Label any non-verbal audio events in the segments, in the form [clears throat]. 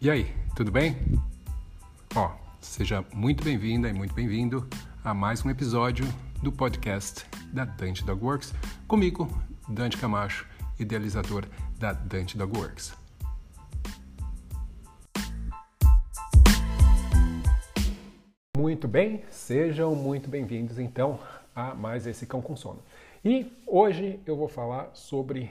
E aí, tudo bem? Ó, seja muito bem-vinda e muito bem-vindo a mais um episódio do podcast da Dante Dog Works, comigo, Dante Camacho, idealizador da Dante Dog Works. Muito bem, sejam muito bem-vindos então a mais esse Cão com Sono. E hoje eu vou falar sobre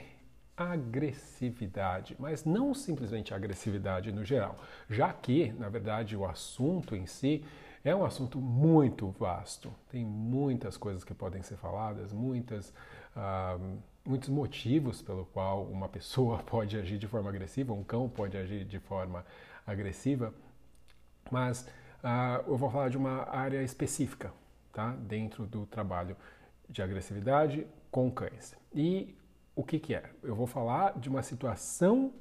agressividade, mas não simplesmente agressividade no geral, já que, na verdade, o assunto em si é um assunto muito vasto. Tem muitas coisas que podem ser faladas, muitas, uh, muitos motivos pelo qual uma [laughs] pessoa pode agir de forma agressiva, um cão pode agir de forma agressiva, mas uh, eu vou falar de uma área específica, tá? Dentro do trabalho de agressividade com cães. E o que, que é? Eu vou falar de uma situação,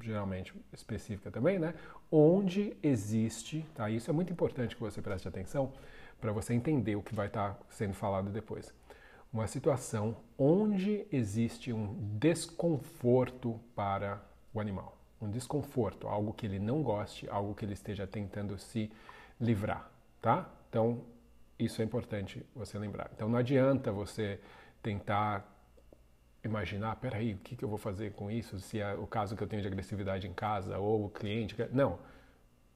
geralmente específica também, né? Onde existe, tá? Isso é muito importante que você preste atenção para você entender o que vai estar tá sendo falado depois. Uma situação onde existe um desconforto para o animal. Um desconforto, algo que ele não goste, algo que ele esteja tentando se livrar, tá? Então, isso é importante você lembrar. Então, não adianta você tentar imaginar, peraí, o que, que eu vou fazer com isso? Se é o caso que eu tenho de agressividade em casa ou o cliente. Não,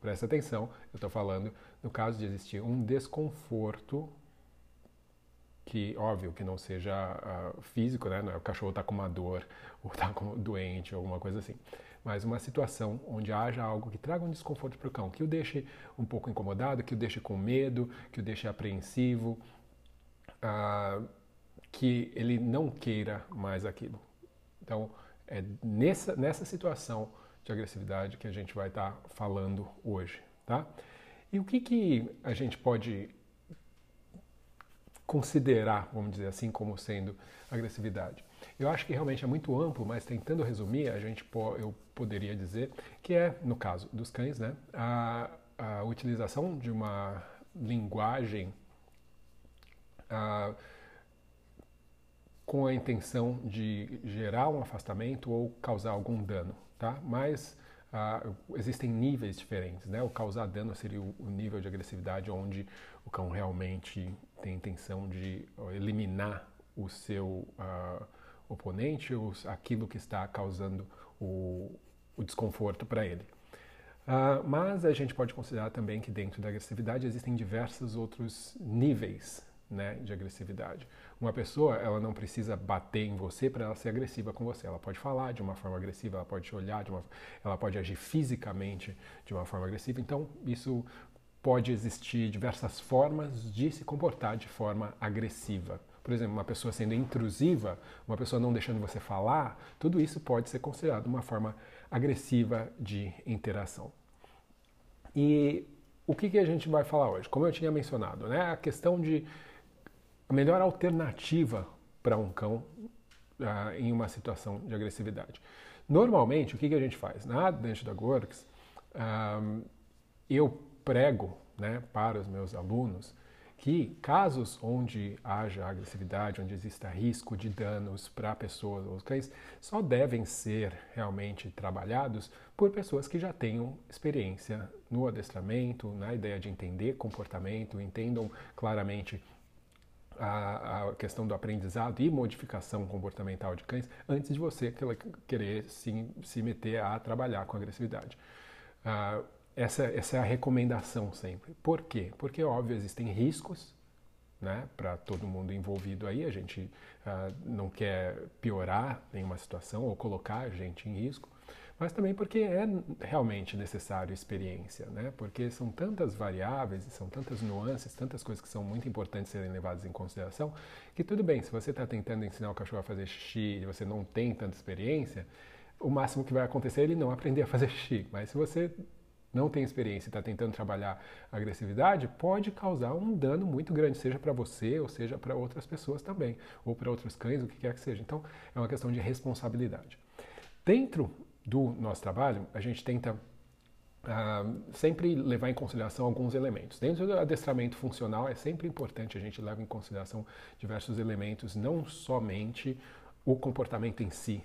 presta atenção, eu estou falando no caso de existir um desconforto que, óbvio, que não seja uh, físico, né? É o cachorro está com uma dor [laughs] ou está doente alguma coisa assim. Mas uma situação onde haja algo que traga um desconforto para o cão, que o deixe um pouco incomodado, que o deixe com medo, que o deixe apreensivo. Uh, que ele não queira mais aquilo. Então, é nessa, nessa situação de agressividade que a gente vai estar tá falando hoje, tá? E o que, que a gente pode considerar, vamos dizer assim, como sendo agressividade? Eu acho que realmente é muito amplo, mas tentando resumir, a gente eu poderia dizer que é, no caso dos cães, né, a, a utilização de uma linguagem a, com a intenção de gerar um afastamento ou causar algum dano, tá? Mas uh, existem níveis diferentes, né? O causar dano seria o, nível de agressividade onde o cão realmente tem intenção de eliminar o seu uh, oponente ou aquilo que está causando o, o desconforto para ele. Uh, mas a gente pode considerar também que dentro da agressividade existem diversos outros níveis né, de agressividade. Uma pessoa, ela não precisa bater em você para ela ser agressiva com você. Ela pode falar de uma forma agressiva, ela pode te olhar de uma, ela pode agir fisicamente de uma forma agressiva. Então, isso pode existir diversas formas de se comportar de forma agressiva. Por exemplo, uma pessoa sendo intrusiva, uma pessoa não deixando você falar, tudo isso pode ser considerado uma forma agressiva de interação. E o que, que a gente vai falar hoje? Como eu tinha mencionado, né? a questão de a melhor alternativa para um cão uh, em uma situação de agressividade. Normalmente, o que, que a gente faz? Na Dentro da Works, um, eu prego né, para os meus alunos que casos onde haja agressividade, onde exista risco de danos para pessoas ou cães, só devem ser realmente trabalhados por pessoas que já tenham experiência no adestramento, na ideia de entender comportamento, entendam claramente a, a, questão do aprendizado e modificação comportamental de cães antes de você querer se, se meter a trabalhar com agressividade. Uh, essa, essa é a recomendação sempre. Por quê? Porque, óbvio, existem riscos né, para todo mundo envolvido aí. A gente uh, não quer piorar nenhuma situação ou colocar a gente em risco mas também porque é realmente necessário experiência, né? Porque são tantas variáveis, são tantas nuances, tantas coisas que são muito importantes serem levadas em consideração, que tudo bem, se você está tentando ensinar o cachorro a fazer xixi e você não tem tanta experiência, o máximo que vai acontecer é ele não aprender a fazer xixi. Mas se você não tem experiência e está tentando trabalhar agressividade, pode causar um dano muito grande, seja para você ou seja para outras pessoas também, ou para outros cães, o que quer que seja. Então, é uma questão de responsabilidade. Dentro do nosso trabalho, a gente tenta uh, sempre levar em consideração alguns elementos. Dentro do adestramento funcional, é sempre importante a gente levar em consideração diversos elementos, não somente o comportamento em si,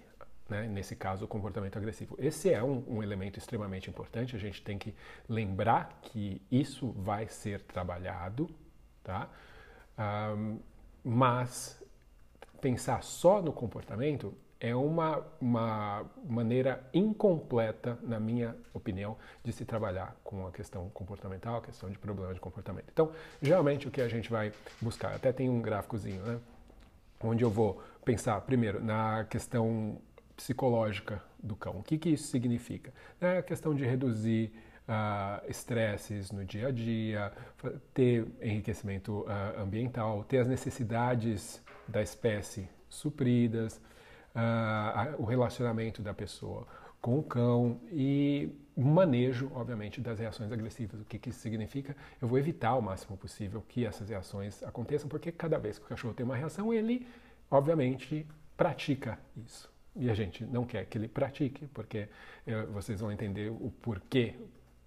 né? nesse caso, o comportamento agressivo. Esse é um, um, elemento extremamente importante, a gente tem que lembrar que isso vai ser trabalhado, tá? Um, mas pensar só no comportamento é uma, uma maneira incompleta, na minha opinião, de se trabalhar com a questão comportamental, a questão de problema de comportamento. Então, geralmente o que a gente vai buscar, até tem um gráficozinho, né? Onde eu vou pensar primeiro na questão psicológica do cão. O que, que isso significa? É a questão de reduzir uh, estresses no dia a dia, ter enriquecimento uh, ambiental, ter as necessidades da espécie supridas, o relacionamento da pessoa com o cão e manejo, obviamente, das reações agressivas. O que, que isso significa? Eu vou evitar o máximo possível que essas reações aconteçam, porque cada vez que o cachorro tem uma reação, ele, obviamente, pratica isso. E a gente não quer que ele pratique, porque eh, vocês vão entender o porquê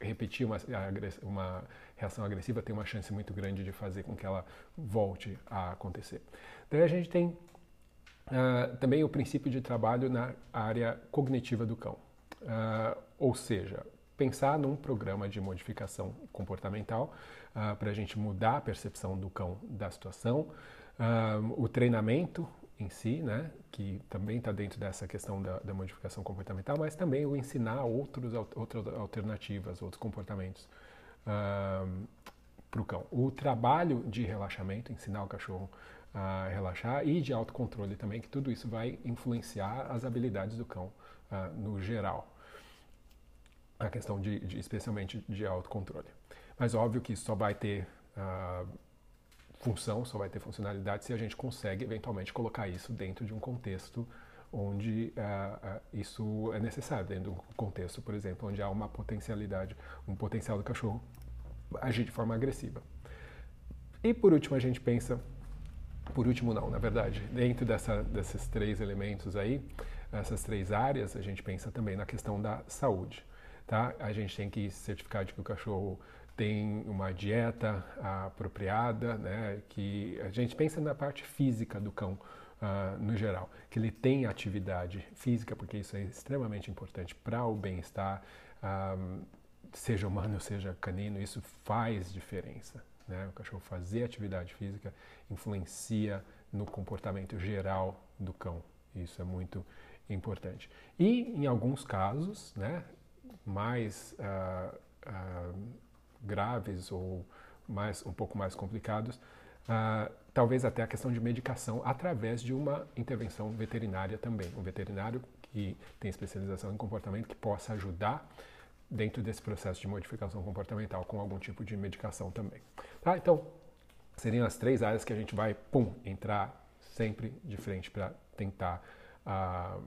repetir uma, uma reação agressiva tem uma chance muito grande de fazer com que ela volte a acontecer. Daí a gente tem uh, também o princípio de trabalho na área cognitiva do cão. Uh, ou seja, pensar num programa de modificação comportamental uh, para a gente mudar a percepção do cão da situação, o treinamento em si, né, que também está dentro dessa questão da, da, modificação comportamental, mas também o ensinar outros, outras alternativas, outros comportamentos para o cão. O trabalho de relaxamento, ensinar o cachorro a relaxar e de autocontrole também, que tudo isso vai influenciar as habilidades do cão uh, no geral. A questão de, de, especialmente de autocontrole. Mas óbvio que isso só vai ter uh, função, só vai ter funcionalidade se a gente consegue eventualmente colocar isso dentro de um contexto onde uh, isso é necessário, dentro de um contexto, por exemplo, onde há uma potencialidade, um potencial do cachorro agir de forma agressiva. E por último, a gente pensa por último, não, na verdade, dentro dessa, desses três elementos aí, essas três áreas, a gente pensa também na questão da saúde. Tá? A gente tem que certificar de que o cachorro tem uma dieta apropriada, né? que a gente pensa na parte física do cão uh, no geral, que ele tem atividade física, porque isso é extremamente importante para o bem-estar, uh, seja humano, seja canino, isso faz diferença. Né? O cachorro fazer atividade física influencia no comportamento geral do cão. Isso é muito importante. E em alguns casos, né, mais uh, uh, graves ou mais um pouco mais complicados, uh, talvez até a questão de medicação através de uma intervenção veterinária também. Um veterinário que tem especialização em comportamento que possa ajudar dentro desse processo de modificação comportamental com algum tipo de medicação também. Tá? Então, seriam as três áreas que a gente vai, pum, entrar sempre de frente para tentar uh,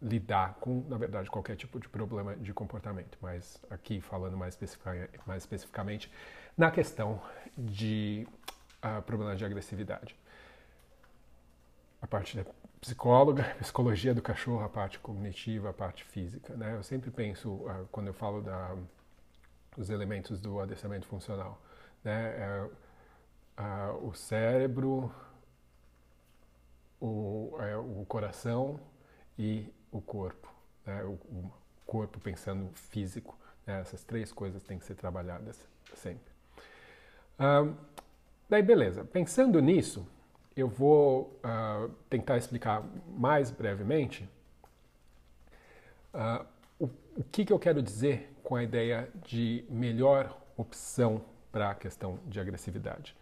lidar com, na verdade, qualquer tipo de problema de comportamento. Mas aqui, falando mais, mais especificamente, na questão de uh, problemas de agressividade. A parte da psicóloga, [laughs] psicologia do cachorro, a parte cognitiva, a parte física. Né? Eu sempre penso, uh, quando eu falo da, dos elementos do adestramento funcional, né? É, uh, o cérebro, o, é, o coração e o corpo. Né? O, o, corpo pensando físico. Né? Essas três coisas têm que ser trabalhadas sempre. Uh, daí, beleza. Pensando nisso, eu vou uh, tentar explicar mais brevemente uh, o, o que, que eu quero dizer com a ideia de melhor opção para a questão de agressividade.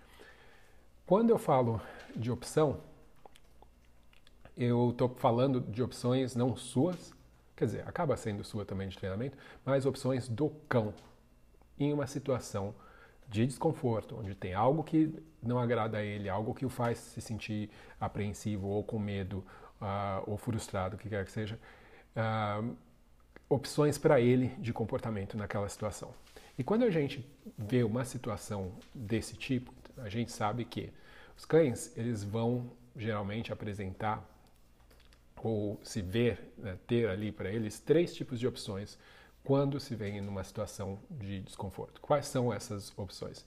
Quando eu falo de opção, eu estou falando de opções não suas, quer dizer, acaba sendo sua também de treinamento, mas opções do cão em uma situação de desconforto, onde tem algo que não agrada a ele, algo que o faz se sentir apreensivo ou com medo uh, ou frustrado, o que quer que seja, uh, opções para ele de comportamento naquela situação. E quando a gente vê uma situação desse tipo, a gente sabe que os cães eles vão geralmente apresentar ou se ver, né, ter ali para eles três tipos de opções quando se vem numa situação de desconforto. Quais são essas opções?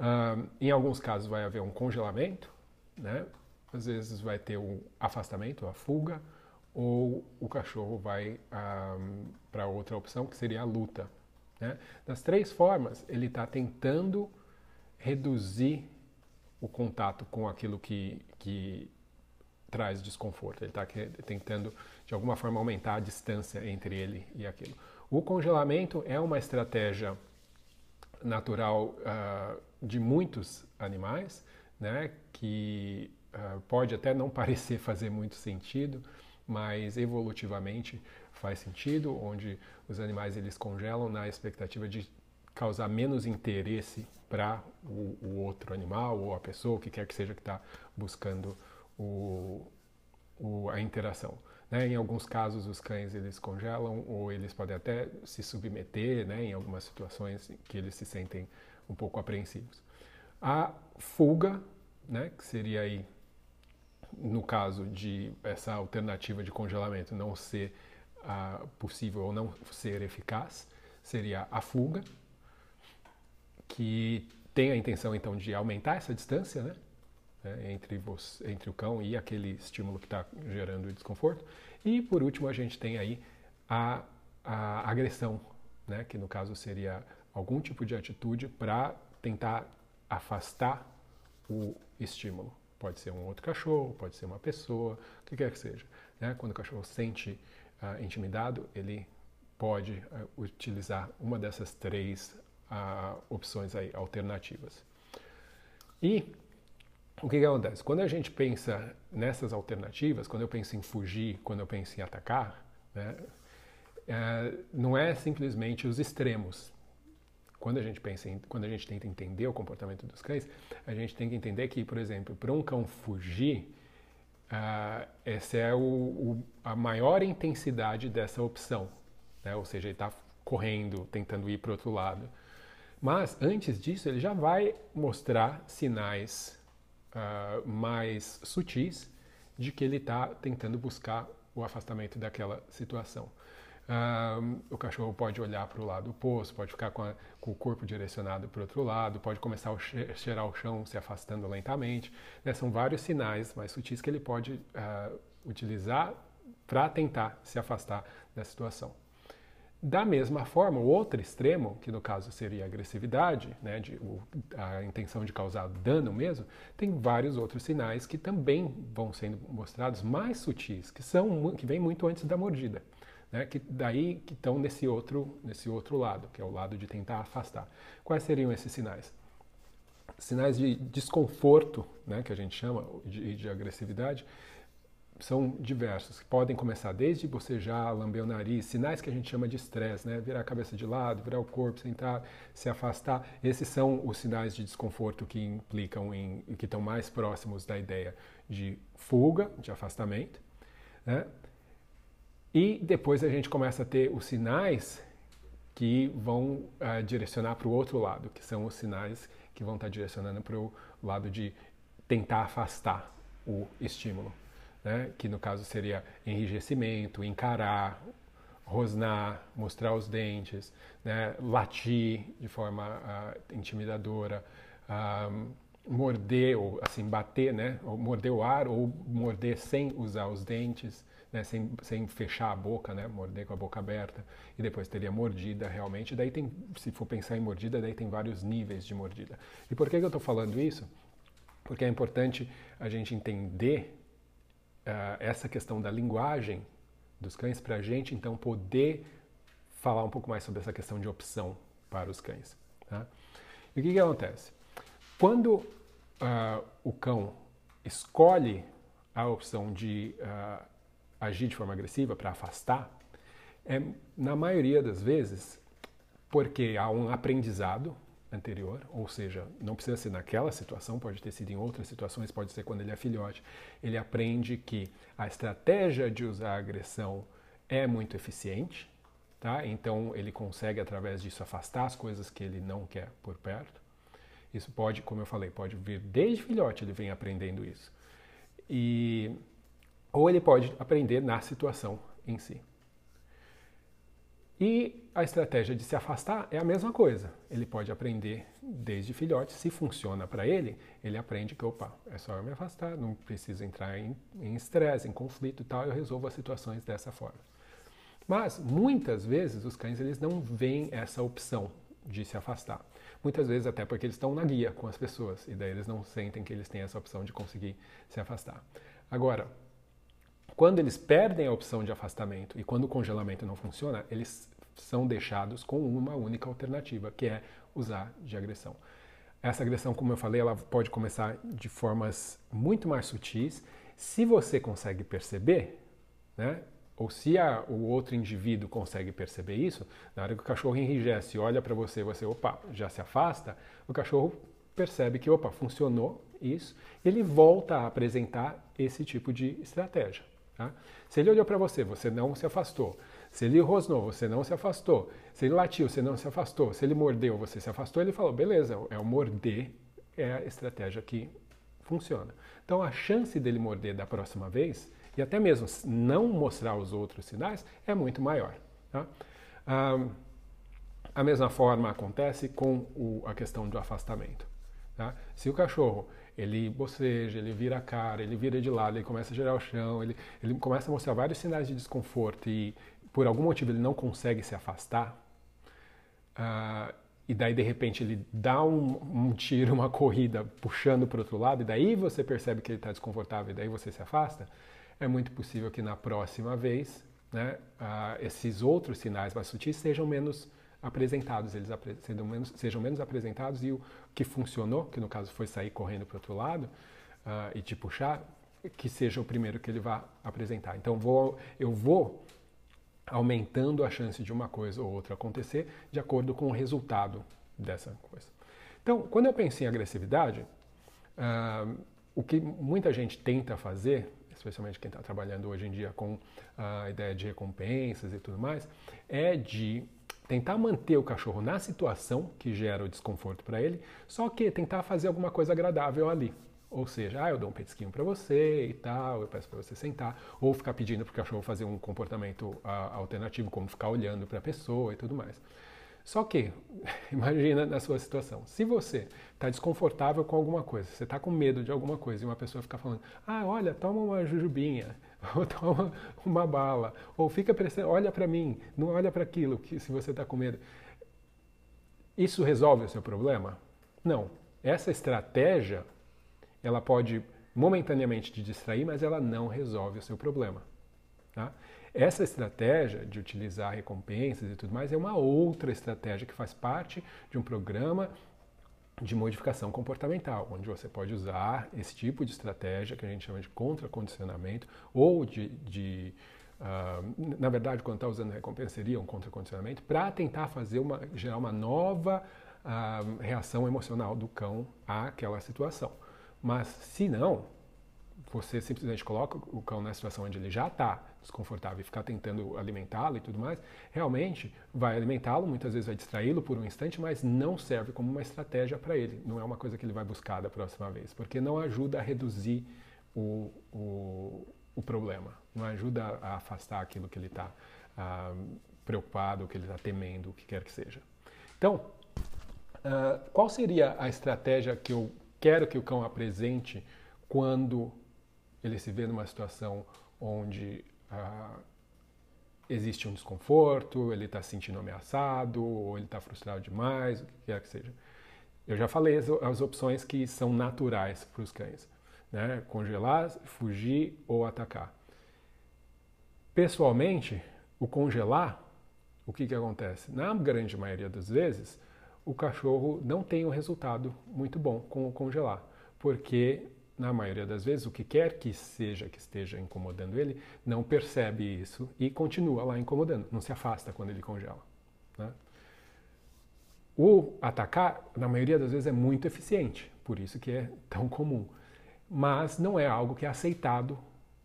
Uh, em alguns casos vai haver um congelamento, né? às vezes vai ter um afastamento, a fuga, ou o cachorro vai para outra opção, que seria a luta. Né? Das três formas, ele está tentando reduzir o contato com aquilo que, que traz desconforto. Ele está tentando, de alguma forma, aumentar a distância entre ele e aquilo. O congelamento é uma estratégia natural uh, de muitos animais, né, que uh, pode até não [laughs] parecer fazer muito sentido, mas evolutivamente faz sentido, onde os animais eles congelam na expectativa de causar menos interesse para o, o, outro animal ou a pessoa, o que quer que seja que está buscando o, o, a interação. Né? Em alguns casos, os cães eles congelam ou eles podem até se submeter né? em algumas situações que eles se sentem um pouco apreensivos. A fuga, né? que seria aí, no caso de essa alternativa de congelamento não ser uh, possível ou não ser eficaz, seria a fuga, que tem a intenção então de aumentar essa distância, né? Né, entre, você, entre o cão e aquele estímulo que está gerando desconforto. E por último, a gente tem aí a, a agressão, né, que no caso seria algum tipo de atitude para tentar afastar o estímulo. Pode ser um outro cachorro, pode ser uma pessoa, o que quer que seja. Né? Quando o cachorro sente uh, intimidado, ele pode uh, utilizar uma dessas três uh, opções aí, alternativas. E o que, que acontece? Quando a gente pensa nessas alternativas, quando eu penso em fugir, quando eu penso em atacar, né, é, não é simplesmente os extremos. Quando a gente pensa em, quando a gente tenta entender o comportamento dos cães, a gente tem que entender que, por exemplo, para um cão fugir, uh, essa é o, o, a maior intensidade dessa opção, né? ou seja, ele está correndo, tentando ir para outro lado. Mas antes disso, ele já vai mostrar sinais uh, mais sutis de que ele está tentando buscar o afastamento daquela situação. Uh, o cachorro pode olhar para o lado oposto, pode ficar com, a, com o corpo direcionado para o outro lado, pode começar a cheirar o chão se afastando lentamente. Né? São vários sinais mais sutis que ele pode uh, utilizar para tentar se afastar da situação. Da mesma forma, o outro extremo, que no caso seria a agressividade, né, de, o, a intenção de causar dano mesmo, tem vários outros sinais que também vão sendo mostrados mais sutis, que são que vêm muito antes da mordida, né, que daí que estão nesse outro nesse outro lado, que é o lado de tentar afastar. Quais seriam esses sinais? Sinais de desconforto, né, que a gente chama de, de agressividade, são diversos, podem começar desde bocejar, lamber o nariz, sinais que a gente chama de estresse, né? virar a cabeça de lado, virar o corpo, sentar, se afastar. Esses são os sinais de desconforto que implicam em, que estão mais próximos da ideia de fuga, de afastamento. Né? E depois a gente começa a ter os sinais que vão uh, direcionar para o outro lado, que são os sinais que vão estar direcionando para o lado de tentar afastar o estímulo né? que no caso seria enrijecimento, encarar, rosnar, mostrar os dentes, né? latir de forma uh, intimidadora, uh, morder ou assim bater, né? ou morder o ar ou morder sem usar os dentes, né? sem, sem fechar a boca, né? morder com a boca aberta e depois teria mordida realmente. Daí tem, se for pensar em mordida, daí tem vários níveis de mordida. E por que, que eu estou falando isso? Porque é importante a gente entender essa questão da linguagem dos cães para a gente então poder falar um pouco mais sobre essa questão de opção para os cães. Tá? E o que, que acontece? Quando uh, o cão escolhe a opção de uh, agir de forma agressiva para afastar, é na maioria das vezes porque há um aprendizado anterior, ou seja, não precisa ser naquela situação, pode ter sido em outras situações, pode ser quando ele é filhote. Ele aprende que a estratégia de usar a agressão é muito eficiente, tá? Então ele consegue através disso afastar as coisas que ele não quer por perto. Isso pode, como eu falei, pode vir desde filhote, ele vem aprendendo isso. E ou ele pode aprender na situação em si. E a estratégia de se afastar é a mesma coisa. Ele pode aprender desde filhote, se funciona para ele, ele aprende que, opa, é só eu me afastar, não preciso entrar em estresse, em, em, conflito e tal, eu resolvo as situações dessa forma. Mas, muitas vezes, os cães eles não veem essa opção de se afastar. Muitas vezes até porque eles estão na guia com as pessoas e daí eles não sentem que eles têm essa opção de conseguir se afastar. Agora, quando eles perdem a opção de afastamento e quando o congelamento não funciona, eles são deixados com uma única alternativa, que é usar de agressão. Essa agressão, como eu falei, ela pode começar de formas muito mais sutis. Se você consegue perceber, né, ou se a, o outro indivíduo consegue perceber isso, na hora que o cachorro enrijece e olha para você, você, opa, já se afasta, o cachorro percebe que, opa, funcionou isso, ele volta a apresentar esse tipo de estratégia. Tá? Se ele olhou para você, você não se afastou. Se ele rosnou, você não se afastou. Se ele latiu, você não se afastou. Se ele mordeu, você se afastou. Ele falou, beleza, é o morder, é a estratégia que funciona. Então a chance dele morder da próxima vez, e até mesmo não mostrar os outros sinais, é muito maior. Tá? Ah, a mesma forma acontece com o, a questão do afastamento. Tá? Se o cachorro ele boceja, ele vira a cara, ele vira de lado, ele começa a girar o chão, ele, ele começa a mostrar vários sinais de desconforto e por algum motivo ele não consegue se afastar, uh, e daí de repente ele dá um, um tiro, uma corrida puxando para o outro lado, e daí você percebe que ele está desconfortável, e daí você se afasta, é muito possível que na próxima vez né, uh, esses outros sinais mais sutis sejam menos apresentados, eles apre sejam, menos, sejam menos apresentados e o que funcionou, que no caso foi sair correndo para o outro lado uh, e te puxar, que seja o primeiro que ele vá apresentar. Então vou, eu vou aumentando a chance de uma coisa ou outra acontecer de acordo com o resultado dessa coisa. Então, quando eu penso em agressividade, uh, o que muita gente tenta fazer, especialmente quem está trabalhando hoje em dia com a ideia de recompensas e tudo mais, é de tentar manter o cachorro na situação que gera o desconforto para ele, só que tentar fazer alguma coisa agradável ali. Ou seja, ah, eu dou um petisquinho para você e tal, eu peço para você sentar, ou ficar pedindo para o cachorro fazer um comportamento uh, alternativo, como ficar olhando para a pessoa e tudo mais. Só que, [laughs] imagina na sua situação, se você está desconfortável com alguma coisa, você está com medo de alguma coisa e uma pessoa fica falando, ah, olha, toma uma jujubinha, [laughs] ou toma uma bala, ou fica prestando, olha para mim, não olha para aquilo que se você está com medo. Isso resolve o seu problema? Não. Essa estratégia ela pode momentaneamente te distrair, mas ela não resolve o seu problema. Tá? Essa estratégia de utilizar recompensas e tudo mais é uma outra estratégia que faz parte de um programa de modificação comportamental, onde você pode usar esse tipo de estratégia que a gente chama de contracondicionamento ou de, de uh, na verdade, quando está usando recompensa seria um contracondicionamento para tentar fazer uma gerar uma nova uh, reação emocional do cão àquela situação. Mas se não, você simplesmente coloca o cão na situação onde ele já está desconfortável e ficar tentando alimentá-lo e tudo mais, realmente vai alimentá-lo, muitas vezes vai distraí-lo por um instante, mas não serve como uma estratégia para ele. Não é uma coisa que ele vai buscar da próxima vez, porque não ajuda a reduzir o, o, o problema, não ajuda a afastar aquilo que ele está ah, preocupado, que ele está temendo, o que quer que seja. Então, ah, qual seria a estratégia que eu quero que o cão apresente quando ele se vê numa situação onde ah, existe um desconforto, ele está se sentindo ameaçado, ou ele está frustrado demais, o que quer que seja. Eu já falei as, as opções que são naturais para os cães: né? congelar, fugir ou atacar. Pessoalmente, o congelar, o que, que acontece? Na grande maioria das vezes, o cachorro não tem um resultado muito bom com o congelar, porque na maioria das vezes o que quer que seja que esteja incomodando ele não percebe isso e continua lá incomodando, não se afasta quando ele congela. Né? O atacar, na maioria das vezes, é muito eficiente, por isso que é tão comum, mas não é algo que é aceitado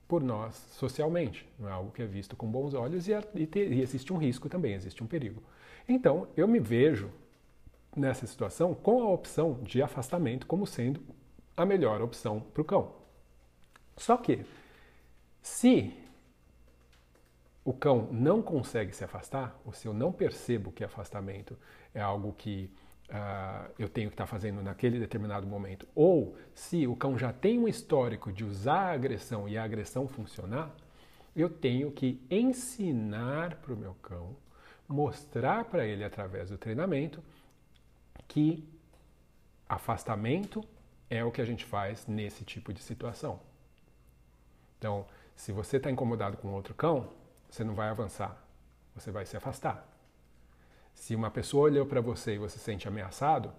por nós socialmente, não é algo que é visto com bons olhos e, e, e existe um risco também, existe um perigo. Então, eu me vejo nessa situação com a opção de afastamento como sendo a melhor opção para o cão. Só que, se o cão não consegue se afastar, ou se eu não percebo que afastamento é algo que uh, eu tenho que estar tá fazendo naquele determinado momento, ou se o cão já tem um histórico de usar a agressão e a agressão funcionar, eu tenho que ensinar para o meu cão, mostrar para ele através do treinamento que afastamento é o que a gente faz nesse tipo de situação. Então, se você está incomodado com outro cão, você não vai avançar, você vai se afastar. Se uma pessoa olhou para você e você se sente ameaçado,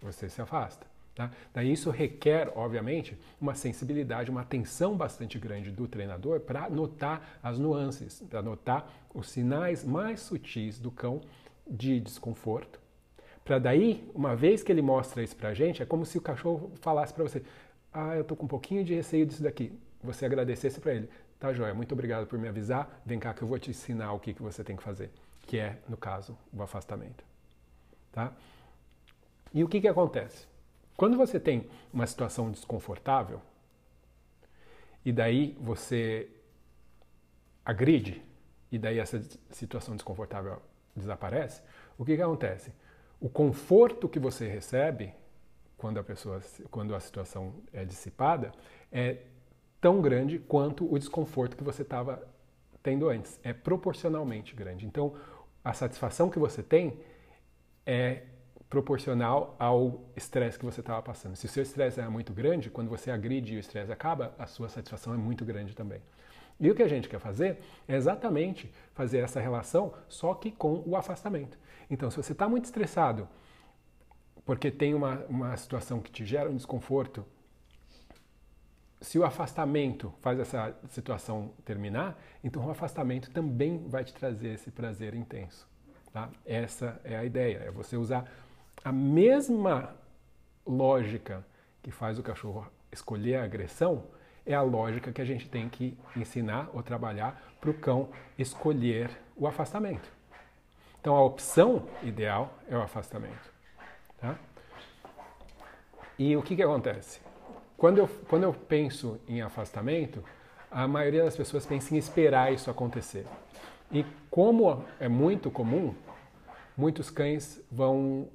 você se afasta. Tá? Daí isso requer, obviamente, uma sensibilidade, uma atenção bastante grande do treinador para notar as nuances, para notar os sinais mais sutis do cão de desconforto. Para daí, uma vez que ele mostra isso para a gente, é como se o cachorro falasse para você: Ah, eu estou com um pouquinho de receio disso daqui. Você agradecesse para ele: Tá, joia, muito obrigado por me avisar. Vem cá que eu vou te ensinar o que, que você tem que fazer, que é, no caso, o afastamento. Tá? E o que, que acontece? Quando você tem uma situação desconfortável, e daí você agride, e daí essa situação desconfortável desaparece, o que, que acontece? O conforto que você recebe quando a pessoa, quando a situação é dissipada, é tão grande quanto o desconforto que você estava tendo antes. É proporcionalmente grande. Então, a satisfação que você tem é proporcional ao estresse que você estava passando. Se o seu estresse é muito grande, quando você agride e o estresse acaba, a sua satisfação é muito grande também. E o que a gente quer fazer é exatamente fazer essa relação, só que com o afastamento. Então, se você está muito estressado porque tem uma, uma situação que te gera um desconforto, se o afastamento faz essa situação terminar, então o afastamento também vai te trazer esse prazer intenso. Tá? Essa é a ideia, é você usar a mesma lógica que faz o cachorro escolher a agressão, é a lógica que a gente tem que ensinar ou trabalhar para o cão escolher o afastamento. Então a opção ideal é o afastamento. Tá? E o que, que acontece? Quando eu, quando eu penso em afastamento, a maioria das pessoas pensa em esperar isso acontecer. E como é muito comum, muitos cães vão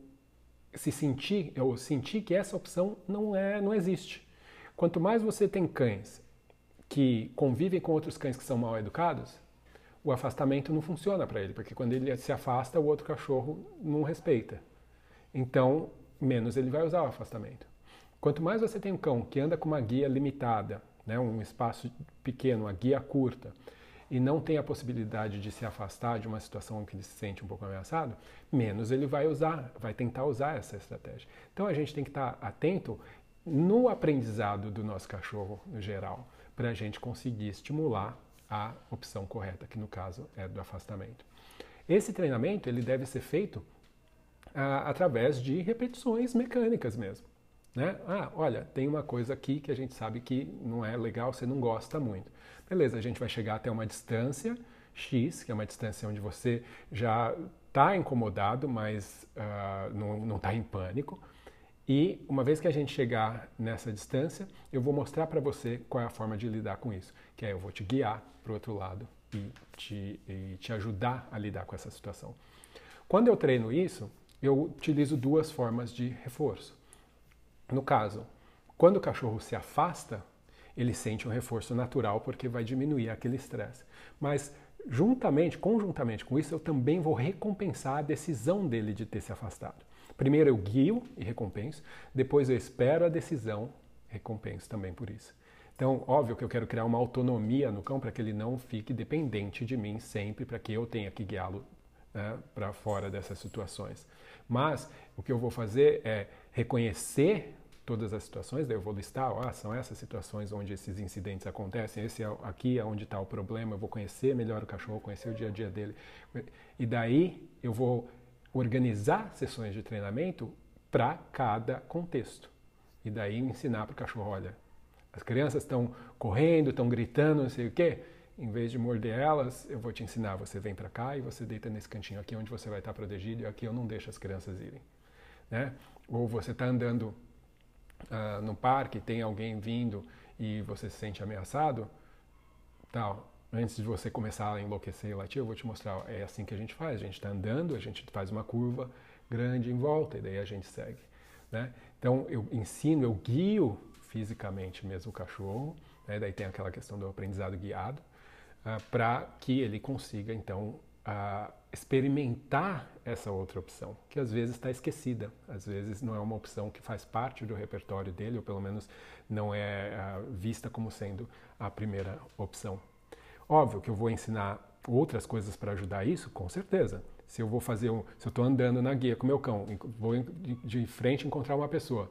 se sentir ou sentir que essa opção não é não existe. Quanto mais você tem cães que convivem com outros cães que são mal educados, o afastamento não funciona para ele, porque quando ele se afasta, o outro cachorro não respeita. Então, menos ele vai usar o afastamento. Quanto mais você tem um cão que anda com uma guia limitada, né, um espaço pequeno, uma guia curta, e não tem a possibilidade de se afastar de uma situação que ele se sente um pouco ameaçado, menos ele vai usar, vai tentar usar essa estratégia. Então a gente tem que estar atento no aprendizado do nosso cachorro no geral, para a gente conseguir estimular a opção correta, que no caso é do afastamento. Esse treinamento ele deve ser feito ah, através de repetições mecânicas mesmo. Né? Ah, olha, tem uma coisa aqui que a gente sabe que não é legal, você não gosta muito. Beleza, a gente vai chegar até uma distância X, que é uma distância onde você já está incomodado, mas uh, não está em pânico. E uma vez que a gente chegar nessa distância, eu vou mostrar para você qual é a forma de lidar com isso, que é eu vou te guiar para o outro lado e te, e te ajudar a lidar com essa situação. Quando eu treino isso, eu utilizo duas formas de reforço. No caso, quando o cachorro se afasta, ele sente um reforço natural porque vai diminuir aquele estresse. Mas juntamente, conjuntamente com isso, eu também vou recompensar a decisão dele de ter se afastado. Primeiro eu guio e recompenso, depois eu espero a decisão, recompenso também por isso. Então, óbvio que eu quero criar uma autonomia no cão para que ele não fique dependente de mim sempre, para que eu tenha que guiá-lo né, para fora dessas situações. Mas o que eu vou fazer é reconhecer todas as situações, daí eu vou listar, ah, são essas situações onde esses incidentes acontecem, esse é, aqui é onde está o problema, eu vou conhecer melhor o cachorro, conhecer o dia a dia dele. E daí eu vou organizar sessões de treinamento para cada contexto. E daí ensinar para o cachorro, olha, as crianças estão correndo, estão gritando, não sei o quê. Em vez de morder elas, eu vou te ensinar. Você vem para cá e você deita nesse cantinho aqui onde você vai estar protegido e aqui eu não deixo as crianças irem. Né? Ou você está andando uh, no parque, tem alguém vindo e você se sente ameaçado, tal. Antes de você começar a enlouquecer e latir, eu vou te mostrar. É assim que a gente faz. A gente está andando, a gente faz uma curva grande em volta e daí a gente segue. Né? Então eu ensino, eu guio fisicamente mesmo o cachorro. Né? Daí tem aquela questão do aprendizado guiado uh, ah, para que ele consiga então uh, experimentar essa outra opção, que às vezes está esquecida, às vezes não é uma opção que faz parte do repertório dele, ou pelo menos não é uh, vista como sendo a primeira opção. Óbvio que eu vou ensinar outras coisas para ajudar isso, com certeza. Se eu vou fazer um, se eu estou andando na guia com meu cão, vou de frente encontrar uma pessoa,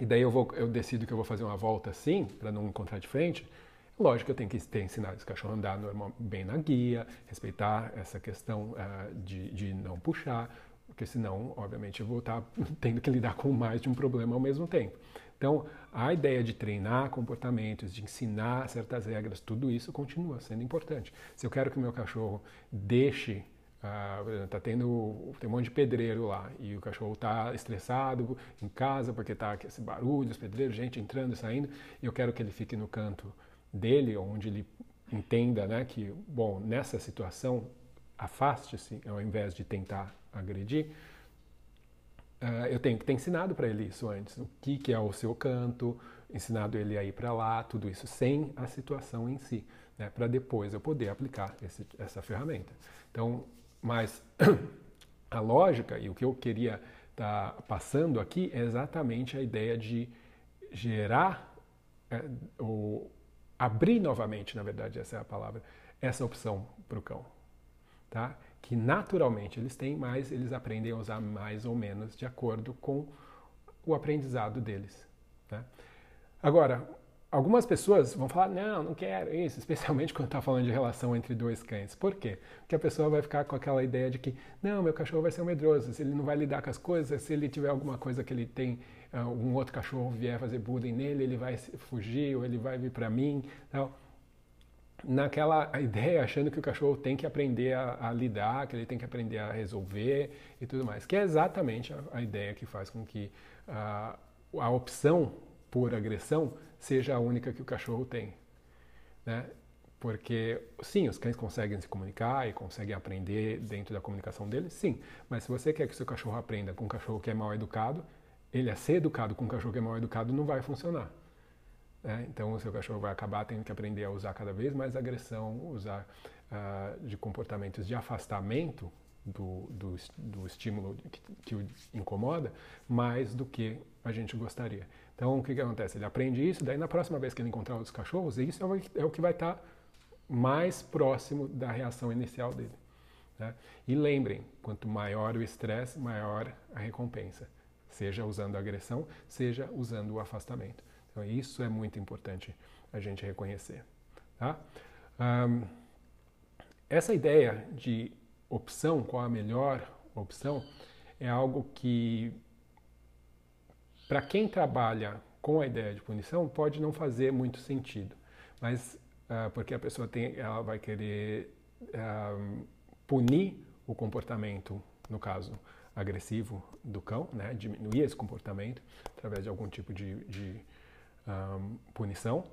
e daí eu, vou, eu decido que eu vou fazer uma volta assim, para não encontrar de frente, lógico que eu tenho que ter ensinado esse cachorro a andar normal, bem na guia, respeitar essa questão uh, de, de não puxar, porque senão, obviamente, eu vou estar [laughs] tendo que lidar com mais de um problema ao mesmo tempo. Então, a ideia de treinar comportamentos, de ensinar certas regras, tudo isso continua sendo importante. Se eu quero que o meu cachorro deixe Uh, tá tendo tem um monte de pedreiro lá e o cachorro tá estressado em casa porque tá esse barulho, os pedreiros, gente entrando e saindo. E eu quero que ele fique no canto dele, onde ele entenda, né, que bom nessa situação afaste-se ao invés de tentar agredir. Uh, eu tenho que ter ensinado para ele isso antes, o que, que é o seu canto, ensinado ele a ir para lá, tudo isso sem a situação em si, né, para depois eu poder aplicar esse, essa ferramenta. Então, mas [clears throat] a lógica e o que eu queria estar tá passando aqui é exatamente a ideia de gerar é, ou abrir novamente, na verdade essa é a palavra, essa opção para o cão, tá? Que naturalmente eles têm, mas eles aprendem a usar mais ou menos de acordo com o aprendizado deles. Né? Agora, algumas pessoas vão falar, não, não quero isso, [laughs] especialmente quando está falando de relação entre dois cães. Por quê? Porque a pessoa vai ficar com aquela ideia de que, não, meu cachorro vai ser um medroso, se ele não vai lidar com as coisas, se ele tiver alguma coisa que ele tem, uh, um outro cachorro vier fazer bullying nele, ele vai fugir ou ele vai vir para mim. Então, naquela ideia, achando que o cachorro tem que aprender a, a, lidar, que ele tem que aprender a resolver e tudo mais, que é exatamente a, a ideia que faz com que a, a opção por agressão seja a única que o cachorro tem, né? Porque, sim, os cães conseguem se comunicar e conseguem aprender dentro da comunicação deles, sim. Mas se você quer que seu cachorro aprenda com um cachorro que é mal educado, ele a ser educado com um cachorro que é mal educado não vai funcionar. Né? Então, o seu cachorro vai acabar tendo que aprender a usar cada vez mais agressão, usar uh, de comportamentos de afastamento do, do, do estímulo que, que, o incomoda, mais do que a gente gostaria. Então, o que, que acontece? Ele aprende isso, daí na próxima vez que ele encontrar outros cachorros, isso é o, é o que vai estar mais próximo da reação inicial dele. Né? E lembrem, quanto maior o estresse, maior a recompensa. Seja usando a agressão, seja usando o afastamento. Então, isso é muito importante a gente reconhecer. Tá? Um, essa ideia de opção, qual a melhor opção, é algo que, para quem trabalha com a ideia de punição, pode não fazer muito sentido. Mas, uh, porque a pessoa tem, ela vai querer uh, punir o comportamento, no caso agressivo do cão, né? diminuir esse comportamento através de algum tipo de, de um, punição,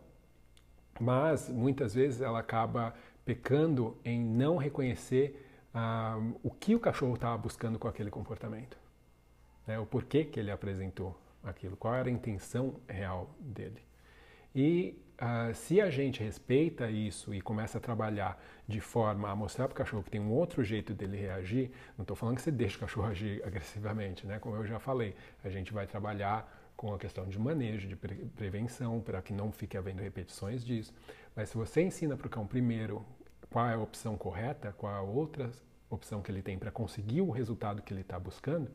mas muitas vezes ela acaba pecando em não reconhecer um, o que o cachorro estava buscando com aquele comportamento, né? o porquê que ele apresentou aquilo, qual era a intenção real dele. E uh, se a gente respeita isso e começa a trabalhar de forma a mostrar para o cachorro que tem um outro jeito dele reagir, não estou falando que você deixa o cachorro agir [laughs] agressivamente, né? como eu já falei, a gente vai trabalhar com a questão de manejo, de pre prevenção, para que não fique havendo repetições disso. Mas se você ensina para o cão primeiro qual é a opção correta, qual é a outra opção que ele tem para conseguir o resultado que ele está buscando,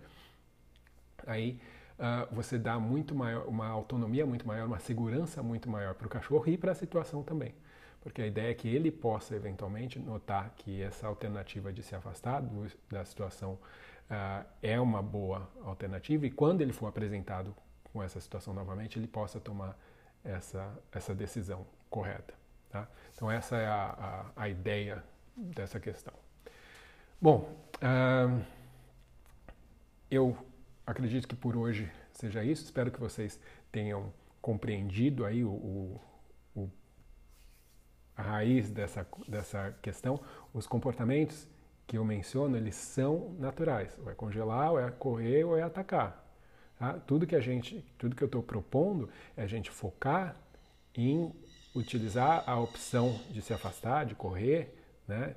aí uh, você dá muito maior, uma autonomia muito maior, uma segurança muito maior para o cachorro e para a situação também. Porque a ideia é que ele possa eventualmente notar que essa alternativa de se afastar do, da situação uh, é uma boa alternativa e quando ele for apresentado com essa situação novamente, ele possa tomar essa, essa decisão correta. Tá? Então, essa é a, a, a ideia dessa questão. Bom, uh, eu acredito que por hoje seja isso. Espero que vocês tenham compreendido aí o, o, o, a raiz dessa, dessa questão, os comportamentos que eu menciono, eles são naturais. Ou é congelar, ou é correr, ou é atacar. Tá? Tudo que a gente, tudo que eu estou propondo é a gente focar em utilizar a opção de se afastar, de correr, né?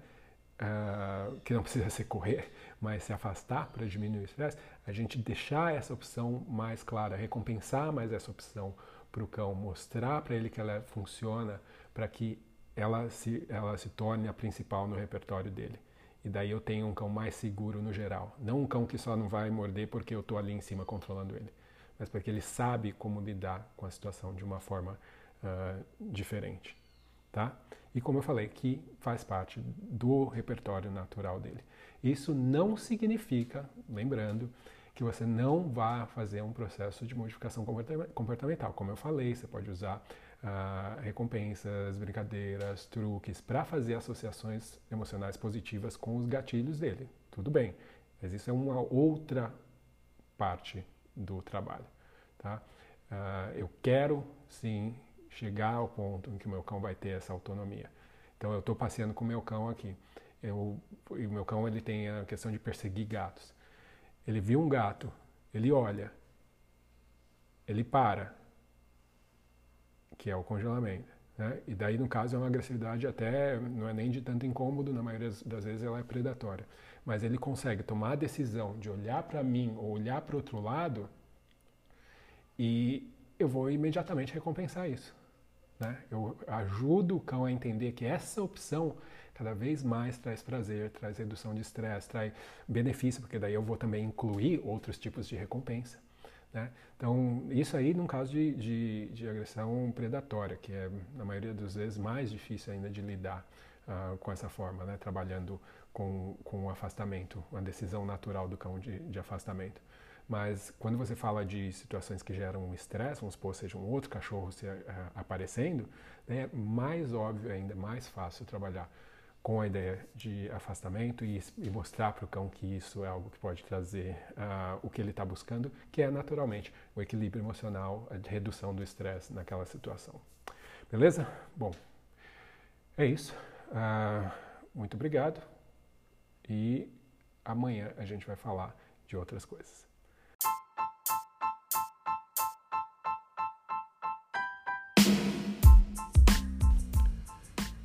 Uh, que não precisa ser correr, [laughs] mas se afastar para diminuir o estresse, a gente deixar essa opção mais clara, recompensar mais essa opção para o cão, mostrar para ele que ela funciona, para que ela se, ela se torne a principal no repertório dele. E daí eu tenho um cão mais seguro no geral. Não um cão que só não vai morder porque eu estou ali em cima controlando ele, mas porque ele sabe como lidar com a situação de uma forma uh, diferente. Tá? E como eu falei, que faz parte do repertório natural dele. Isso não significa, lembrando, que você não vá fazer um processo de modificação comportamental. Como eu falei, você pode usar recompensas, brincadeiras, truques para fazer associações emocionais positivas com os gatilhos dele. Tudo bem, mas isso é uma outra parte do trabalho. Tá? Uh, eu quero sim chegar ao ponto em que o meu cão vai ter essa autonomia. Então eu estou passeando com o meu cão aqui. Eu, o meu cão ele tem a questão de perseguir gatos. Ele viu um gato, ele olha, ele para, que é o congelamento. Né? E daí, no caso, é uma agressividade até, não é nem de tanto incômodo, na maioria das vezes ela é predatória. Mas ele consegue tomar a decisão de olhar para mim ou olhar para outro lado e eu vou imediatamente recompensar isso. Né? Eu ajudo o cão a entender que essa opção cada vez mais traz prazer, traz redução de estresse, traz benefício, porque daí eu vou também incluir outros tipos de recompensa. Né? Então, isso aí num caso de, de, de, agressão predatória, que é, na maioria das vezes, mais difícil ainda de lidar uh, com essa forma, né? trabalhando com, com o afastamento, uma decisão natural do cão de, de afastamento. Mas quando você fala de situações que geram estresse, vamos supor, seja um outro cachorro se, uh, aparecendo, né, é mais óbvio ainda, mais fácil trabalhar com a ideia de afastamento e, e mostrar para o cão que isso é algo que pode trazer uh, o que ele está buscando, que é naturalmente o equilíbrio emocional, a redução do estresse naquela situação. Beleza? Bom, é isso. Uh, muito obrigado e amanhã a gente vai falar de outras coisas.